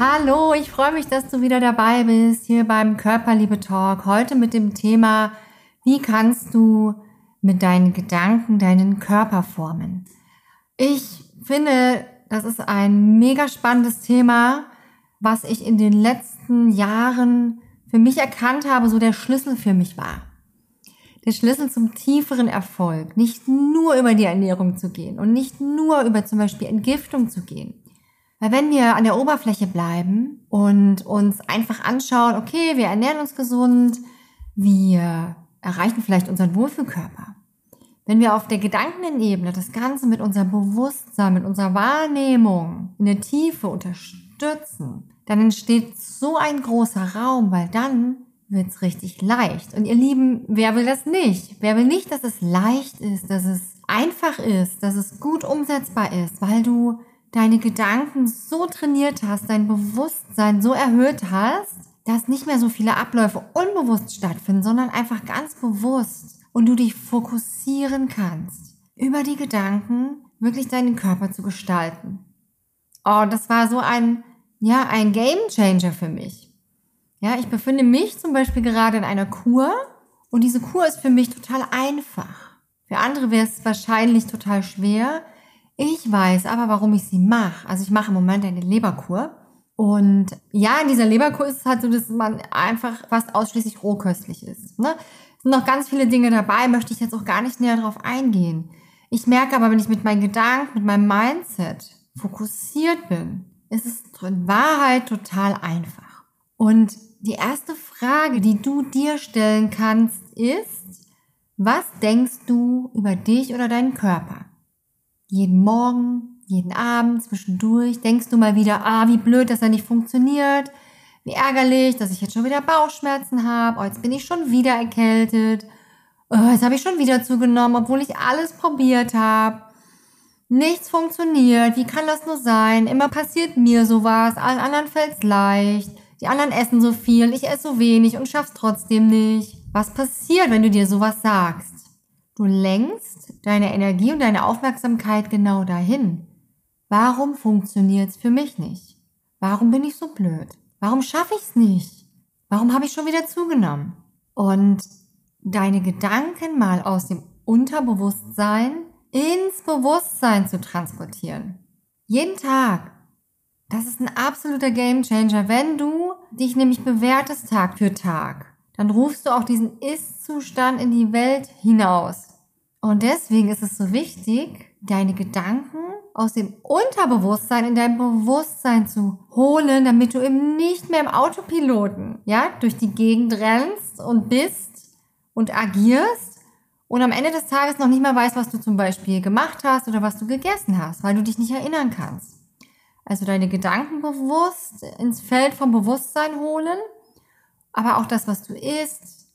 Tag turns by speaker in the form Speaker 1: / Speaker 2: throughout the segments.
Speaker 1: Hallo, ich freue mich, dass du wieder dabei bist hier beim Körperliebe Talk. Heute mit dem Thema, wie kannst du mit deinen Gedanken deinen Körper formen? Ich finde, das ist ein mega spannendes Thema, was ich in den letzten Jahren für mich erkannt habe, so der Schlüssel für mich war. Der Schlüssel zum tieferen Erfolg, nicht nur über die Ernährung zu gehen und nicht nur über zum Beispiel Entgiftung zu gehen, weil wenn wir an der Oberfläche bleiben und uns einfach anschauen, okay, wir ernähren uns gesund, wir erreichen vielleicht unseren Wohlfühlkörper. Wenn wir auf der Gedankenebene das Ganze mit unserem Bewusstsein, mit unserer Wahrnehmung in der Tiefe unterstützen, dann entsteht so ein großer Raum, weil dann wird's richtig leicht. Und ihr Lieben, wer will das nicht? Wer will nicht, dass es leicht ist, dass es einfach ist, dass es gut umsetzbar ist, weil du deine Gedanken so trainiert hast, dein Bewusstsein so erhöht hast, dass nicht mehr so viele Abläufe unbewusst stattfinden, sondern einfach ganz bewusst und du dich fokussieren kannst, über die Gedanken wirklich deinen Körper zu gestalten. Oh, das war so ein, ja, ein Game Changer für mich. Ja, ich befinde mich zum Beispiel gerade in einer Kur und diese Kur ist für mich total einfach. Für andere wäre es wahrscheinlich total schwer, ich weiß aber, warum ich sie mache. Also ich mache im Moment eine Leberkur. Und ja, in dieser Leberkur ist es halt so, dass man einfach fast ausschließlich rohköstlich ist. Ne? Es sind noch ganz viele Dinge dabei, möchte ich jetzt auch gar nicht näher drauf eingehen. Ich merke aber, wenn ich mit meinen Gedanken, mit meinem Mindset fokussiert bin, ist es in Wahrheit total einfach. Und die erste Frage, die du dir stellen kannst, ist, was denkst du über dich oder deinen Körper? Jeden Morgen, jeden Abend, zwischendurch, denkst du mal wieder, ah, wie blöd, dass er nicht funktioniert, wie ärgerlich, dass ich jetzt schon wieder Bauchschmerzen habe, oh, jetzt bin ich schon wieder erkältet, oh, jetzt habe ich schon wieder zugenommen, obwohl ich alles probiert habe. Nichts funktioniert, wie kann das nur sein? Immer passiert mir sowas, allen anderen fällt's leicht. Die anderen essen so viel, ich esse so wenig und schaff's trotzdem nicht. Was passiert, wenn du dir sowas sagst? Du lenkst deine Energie und deine Aufmerksamkeit genau dahin. Warum funktioniert's für mich nicht? Warum bin ich so blöd? Warum schaffe ich's nicht? Warum habe ich schon wieder zugenommen? Und deine Gedanken mal aus dem Unterbewusstsein ins Bewusstsein zu transportieren. Jeden Tag. Das ist ein absoluter Gamechanger, wenn du dich nämlich bewertest Tag für Tag. Dann rufst du auch diesen Ist-Zustand in die Welt hinaus. Und deswegen ist es so wichtig, deine Gedanken aus dem Unterbewusstsein in dein Bewusstsein zu holen, damit du eben nicht mehr im Autopiloten, ja, durch die Gegend rennst und bist und agierst und am Ende des Tages noch nicht mal weißt, was du zum Beispiel gemacht hast oder was du gegessen hast, weil du dich nicht erinnern kannst. Also deine Gedanken bewusst ins Feld vom Bewusstsein holen, aber auch das, was du isst,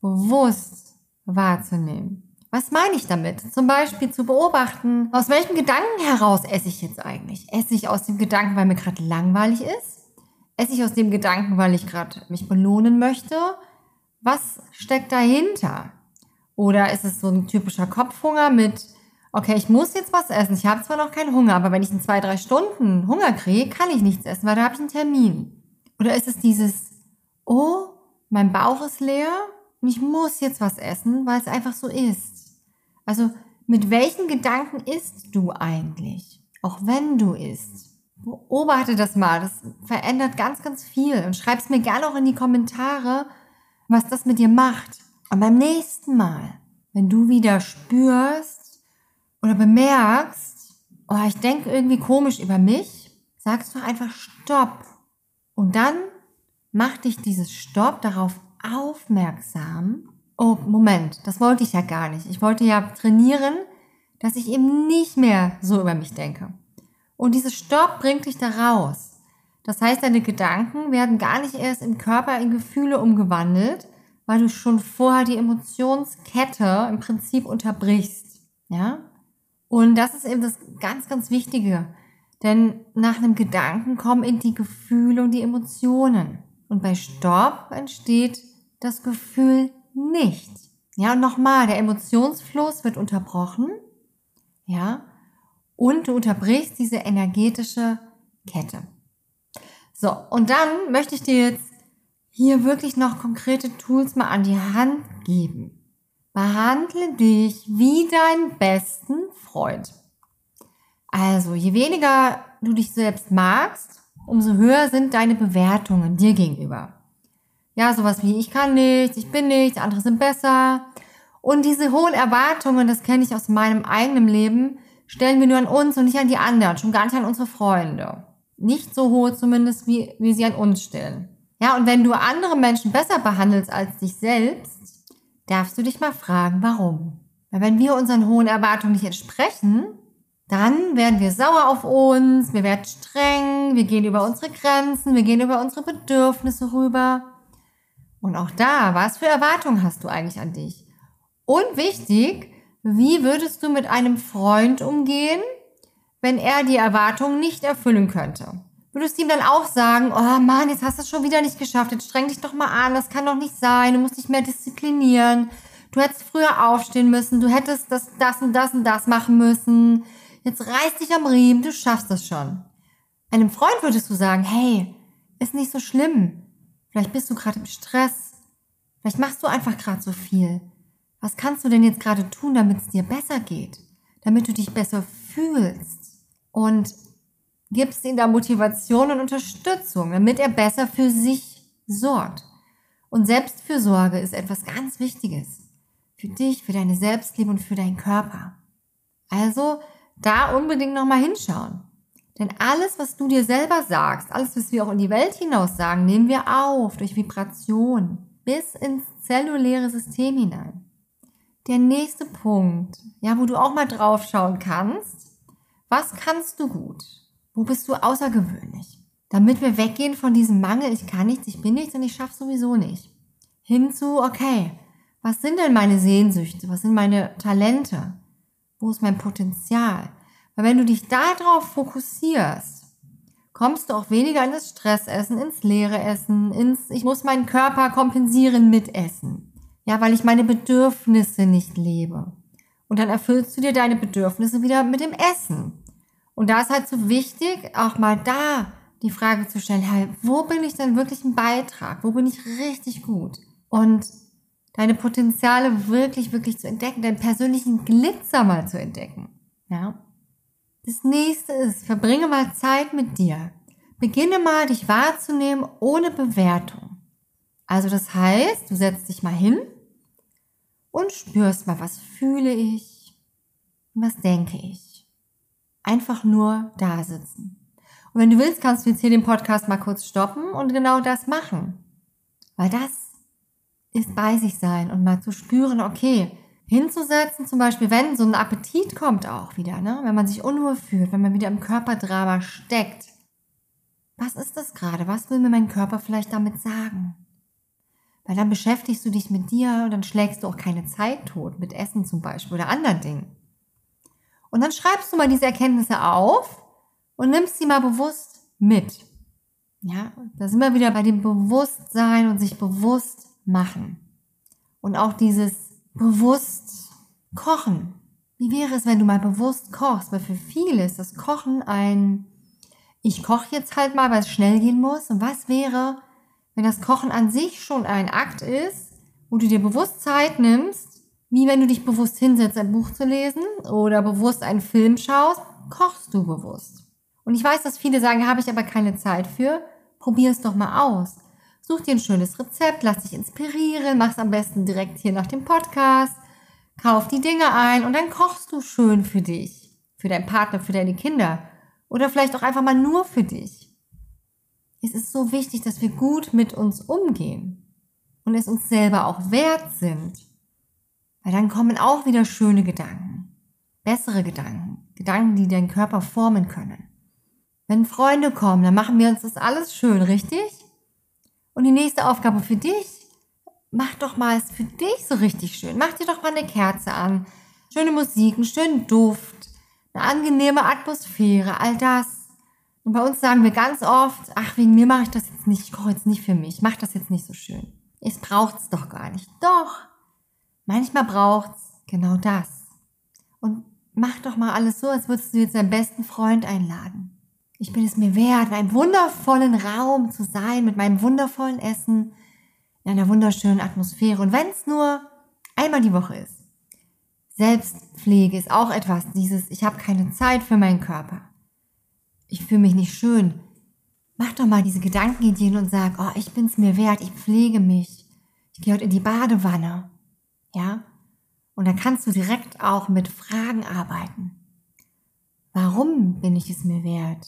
Speaker 1: bewusst wahrzunehmen Was meine ich damit? Zum Beispiel zu beobachten, aus welchem Gedanken heraus esse ich jetzt eigentlich? Esse ich aus dem Gedanken, weil mir gerade langweilig ist? Esse ich aus dem Gedanken, weil ich gerade mich belohnen möchte? Was steckt dahinter? Oder ist es so ein typischer Kopfhunger mit, okay, ich muss jetzt was essen. Ich habe zwar noch keinen Hunger, aber wenn ich in zwei, drei Stunden Hunger kriege, kann ich nichts essen, weil da habe ich einen Termin. Oder ist es dieses, oh, mein Bauch ist leer und ich muss jetzt was essen, weil es einfach so ist. Also mit welchen Gedanken isst du eigentlich? Auch wenn du isst. Beobachte das mal. Das verändert ganz, ganz viel. Und schreib es mir gerne auch in die Kommentare, was das mit dir macht. Und beim nächsten Mal, wenn du wieder spürst oder bemerkst, oh, ich denke irgendwie komisch über mich, sagst du einfach Stopp. Und dann mach dich dieses Stopp darauf aufmerksam. Oh, Moment, das wollte ich ja gar nicht. Ich wollte ja trainieren, dass ich eben nicht mehr so über mich denke. Und dieses Stopp bringt dich da raus. Das heißt, deine Gedanken werden gar nicht erst im Körper in Gefühle umgewandelt, weil du schon vorher die Emotionskette im Prinzip unterbrichst. Ja? Und das ist eben das ganz, ganz Wichtige. Denn nach einem Gedanken kommen in die Gefühle und die Emotionen. Und bei Stopp entsteht das Gefühl nicht. Ja, und nochmal, der Emotionsfluss wird unterbrochen. Ja, und du unterbrichst diese energetische Kette. So, und dann möchte ich dir jetzt hier wirklich noch konkrete Tools mal an die Hand geben. Behandle dich wie deinen besten Freund. Also, je weniger du dich selbst magst, umso höher sind deine Bewertungen dir gegenüber. Ja, sowas wie ich kann nichts, ich bin nichts, andere sind besser. Und diese hohen Erwartungen, das kenne ich aus meinem eigenen Leben, stellen wir nur an uns und nicht an die anderen, schon gar nicht an unsere Freunde. Nicht so hohe zumindest, wie wir sie an uns stellen. Ja, und wenn du andere Menschen besser behandelst als dich selbst, darfst du dich mal fragen, warum. Weil wenn wir unseren hohen Erwartungen nicht entsprechen, dann werden wir sauer auf uns, wir werden streng, wir gehen über unsere Grenzen, wir gehen über unsere Bedürfnisse rüber. Und auch da, was für Erwartungen hast du eigentlich an dich? Und wichtig, wie würdest du mit einem Freund umgehen, wenn er die Erwartungen nicht erfüllen könnte? Würdest du ihm dann auch sagen, oh Mann, jetzt hast du es schon wieder nicht geschafft, jetzt streng dich doch mal an, das kann doch nicht sein, du musst dich mehr disziplinieren, du hättest früher aufstehen müssen, du hättest das, das und das und das machen müssen, jetzt reiß dich am Riemen, du schaffst das schon. Einem Freund würdest du sagen, hey, ist nicht so schlimm, vielleicht bist du gerade im Stress, vielleicht machst du einfach gerade so viel. Was kannst du denn jetzt gerade tun, damit es dir besser geht, damit du dich besser fühlst? Und gibst ihm da Motivation und Unterstützung, damit er besser für sich sorgt. Und Selbstfürsorge ist etwas ganz Wichtiges. Für dich, für deine Selbstliebe und für deinen Körper. Also da unbedingt nochmal hinschauen. Denn alles, was du dir selber sagst, alles, was wir auch in die Welt hinaus sagen, nehmen wir auf durch Vibration bis ins zelluläre System hinein. Der nächste Punkt, ja, wo du auch mal drauf schauen kannst, was kannst du gut? Wo bist du außergewöhnlich? Damit wir weggehen von diesem Mangel, ich kann nichts, ich bin nichts und ich schaffe sowieso nicht. Hinzu, okay, was sind denn meine Sehnsüchte? Was sind meine Talente? Wo ist mein Potenzial? Weil wenn du dich darauf fokussierst, kommst du auch weniger in das Stressessen, ins leere Essen, ins ich muss meinen Körper kompensieren mit Essen. Ja, weil ich meine Bedürfnisse nicht lebe. Und dann erfüllst du dir deine Bedürfnisse wieder mit dem Essen. Und da ist halt so wichtig, auch mal da die Frage zu stellen, hey, wo bin ich denn wirklich ein Beitrag? Wo bin ich richtig gut? Und deine Potenziale wirklich, wirklich zu entdecken, deinen persönlichen Glitzer mal zu entdecken. Ja. Das nächste ist, verbringe mal Zeit mit dir. Beginne mal, dich wahrzunehmen ohne Bewertung. Also das heißt, du setzt dich mal hin und spürst mal, was fühle ich und was denke ich einfach nur da sitzen. Und wenn du willst, kannst du jetzt hier den Podcast mal kurz stoppen und genau das machen. Weil das ist bei sich sein und mal zu spüren, okay, hinzusetzen, zum Beispiel, wenn so ein Appetit kommt auch wieder, ne? wenn man sich unruhe fühlt, wenn man wieder im Körperdrama steckt. Was ist das gerade? Was will mir mein Körper vielleicht damit sagen? Weil dann beschäftigst du dich mit dir und dann schlägst du auch keine Zeit tot, mit Essen zum Beispiel oder anderen Dingen. Und dann schreibst du mal diese Erkenntnisse auf und nimmst sie mal bewusst mit. Ja, da sind wir wieder bei dem Bewusstsein und sich bewusst machen. Und auch dieses bewusst kochen. Wie wäre es, wenn du mal bewusst kochst? Weil für viele ist das Kochen ein, ich koche jetzt halt mal, weil es schnell gehen muss. Und was wäre, wenn das Kochen an sich schon ein Akt ist, wo du dir bewusst Zeit nimmst, wie wenn du dich bewusst hinsetzt, ein Buch zu lesen oder bewusst einen Film schaust, kochst du bewusst. Und ich weiß, dass viele sagen, habe ich aber keine Zeit für. Probier es doch mal aus. Such dir ein schönes Rezept, lass dich inspirieren, mach's am besten direkt hier nach dem Podcast, kauf die Dinge ein und dann kochst du schön für dich, für deinen Partner, für deine Kinder oder vielleicht auch einfach mal nur für dich. Es ist so wichtig, dass wir gut mit uns umgehen und es uns selber auch wert sind. Weil dann kommen auch wieder schöne Gedanken, bessere Gedanken, Gedanken, die deinen Körper formen können. Wenn Freunde kommen, dann machen wir uns das alles schön, richtig? Und die nächste Aufgabe für dich, mach doch mal es für dich so richtig schön. Mach dir doch mal eine Kerze an, schöne Musik, einen schönen Duft, eine angenehme Atmosphäre, all das. Und bei uns sagen wir ganz oft, ach, wegen mir mache ich das jetzt nicht, ich koche jetzt nicht für mich, mach das jetzt nicht so schön. Es braucht's doch gar nicht. Doch. Manchmal braucht's genau das. Und mach doch mal alles so, als würdest du jetzt deinen besten Freund einladen. Ich bin es mir wert, in einem wundervollen Raum zu sein, mit meinem wundervollen Essen, in einer wunderschönen Atmosphäre. Und wenn es nur einmal die Woche ist. Selbstpflege ist auch etwas, dieses, ich habe keine Zeit für meinen Körper. Ich fühle mich nicht schön. Mach doch mal diese Gedankenideen und sag, oh, ich bin es mir wert, ich pflege mich. Ich gehe heute in die Badewanne. Ja? Und dann kannst du direkt auch mit Fragen arbeiten. Warum bin ich es mir wert?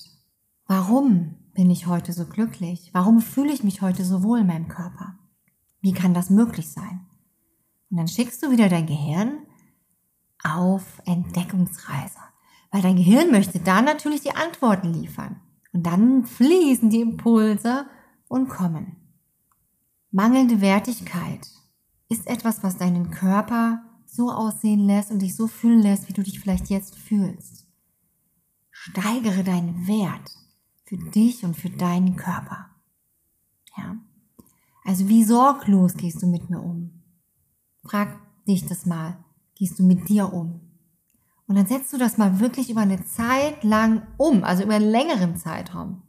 Speaker 1: Warum bin ich heute so glücklich? Warum fühle ich mich heute so wohl in meinem Körper? Wie kann das möglich sein? Und dann schickst du wieder dein Gehirn auf Entdeckungsreise, weil dein Gehirn möchte da natürlich die Antworten liefern. Und dann fließen die Impulse und kommen. Mangelnde Wertigkeit ist etwas, was deinen Körper so aussehen lässt und dich so fühlen lässt, wie du dich vielleicht jetzt fühlst. Steigere deinen Wert für dich und für deinen Körper. Ja. Also wie sorglos gehst du mit mir um? Frag dich das mal. Gehst du mit dir um? Und dann setzt du das mal wirklich über eine Zeit lang um, also über einen längeren Zeitraum.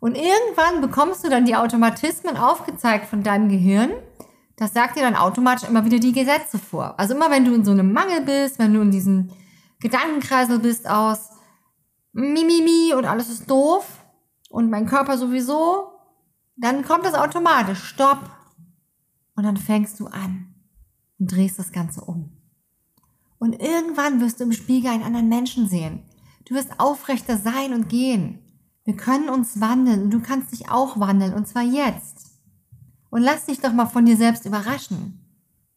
Speaker 1: Und irgendwann bekommst du dann die Automatismen aufgezeigt von deinem Gehirn. Das sagt dir dann automatisch immer wieder die Gesetze vor. Also immer wenn du in so einem Mangel bist, wenn du in diesem Gedankenkreisel bist aus Mimimi und alles ist doof, und mein Körper sowieso, dann kommt das automatisch. Stopp. Und dann fängst du an und drehst das Ganze um. Und irgendwann wirst du im Spiegel einen anderen Menschen sehen. Du wirst aufrechter sein und gehen. Wir können uns wandeln und du kannst dich auch wandeln und zwar jetzt. Und lass dich doch mal von dir selbst überraschen.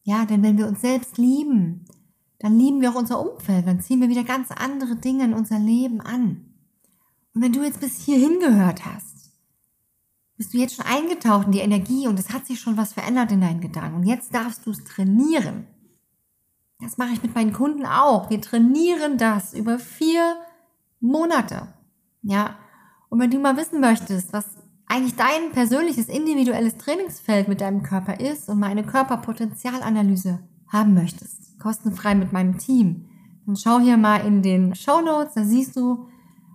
Speaker 1: Ja, denn wenn wir uns selbst lieben, dann lieben wir auch unser Umfeld, dann ziehen wir wieder ganz andere Dinge in unser Leben an. Und wenn du jetzt bis hierhin gehört hast, bist du jetzt schon eingetaucht in die Energie und es hat sich schon was verändert in deinen Gedanken. Und jetzt darfst du es trainieren. Das mache ich mit meinen Kunden auch. Wir trainieren das über vier Monate. Ja. Und wenn du mal wissen möchtest, was eigentlich dein persönliches individuelles Trainingsfeld mit deinem Körper ist und mal eine Körperpotenzialanalyse haben möchtest, kostenfrei mit meinem Team, dann schau hier mal in den Show Notes, da siehst du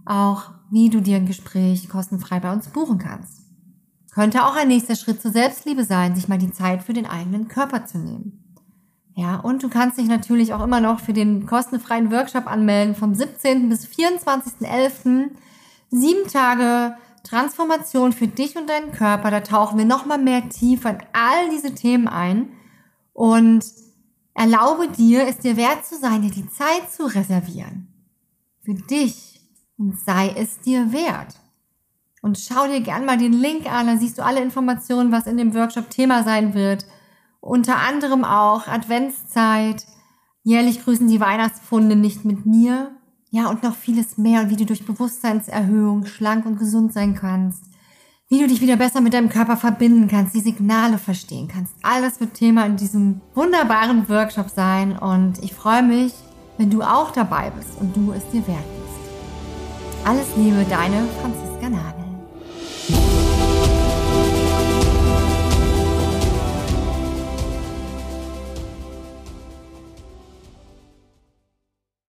Speaker 1: auch, wie du dir ein Gespräch kostenfrei bei uns buchen kannst. Könnte auch ein nächster Schritt zur Selbstliebe sein, sich mal die Zeit für den eigenen Körper zu nehmen. Ja, und du kannst dich natürlich auch immer noch für den kostenfreien Workshop anmelden vom 17. bis 24.11. Sieben Tage Transformation für dich und deinen Körper. Da tauchen wir nochmal mehr tiefer in all diese Themen ein und erlaube dir, es dir wert zu sein, dir die Zeit zu reservieren. Für dich und sei es dir wert. Und schau dir gern mal den Link an, da siehst du alle Informationen, was in dem Workshop Thema sein wird. Unter anderem auch Adventszeit, jährlich grüßen die Weihnachtspfunde nicht mit mir. Ja, und noch vieles mehr, wie du durch Bewusstseinserhöhung schlank und gesund sein kannst. wie du dich wieder besser mit deinem Körper verbinden kannst, die Signale verstehen kannst. Alles wird Thema in diesem wunderbaren Workshop sein und ich freue mich, wenn du auch dabei bist und du es dir wert bist. Alles Liebe, deine Franziska Nagel.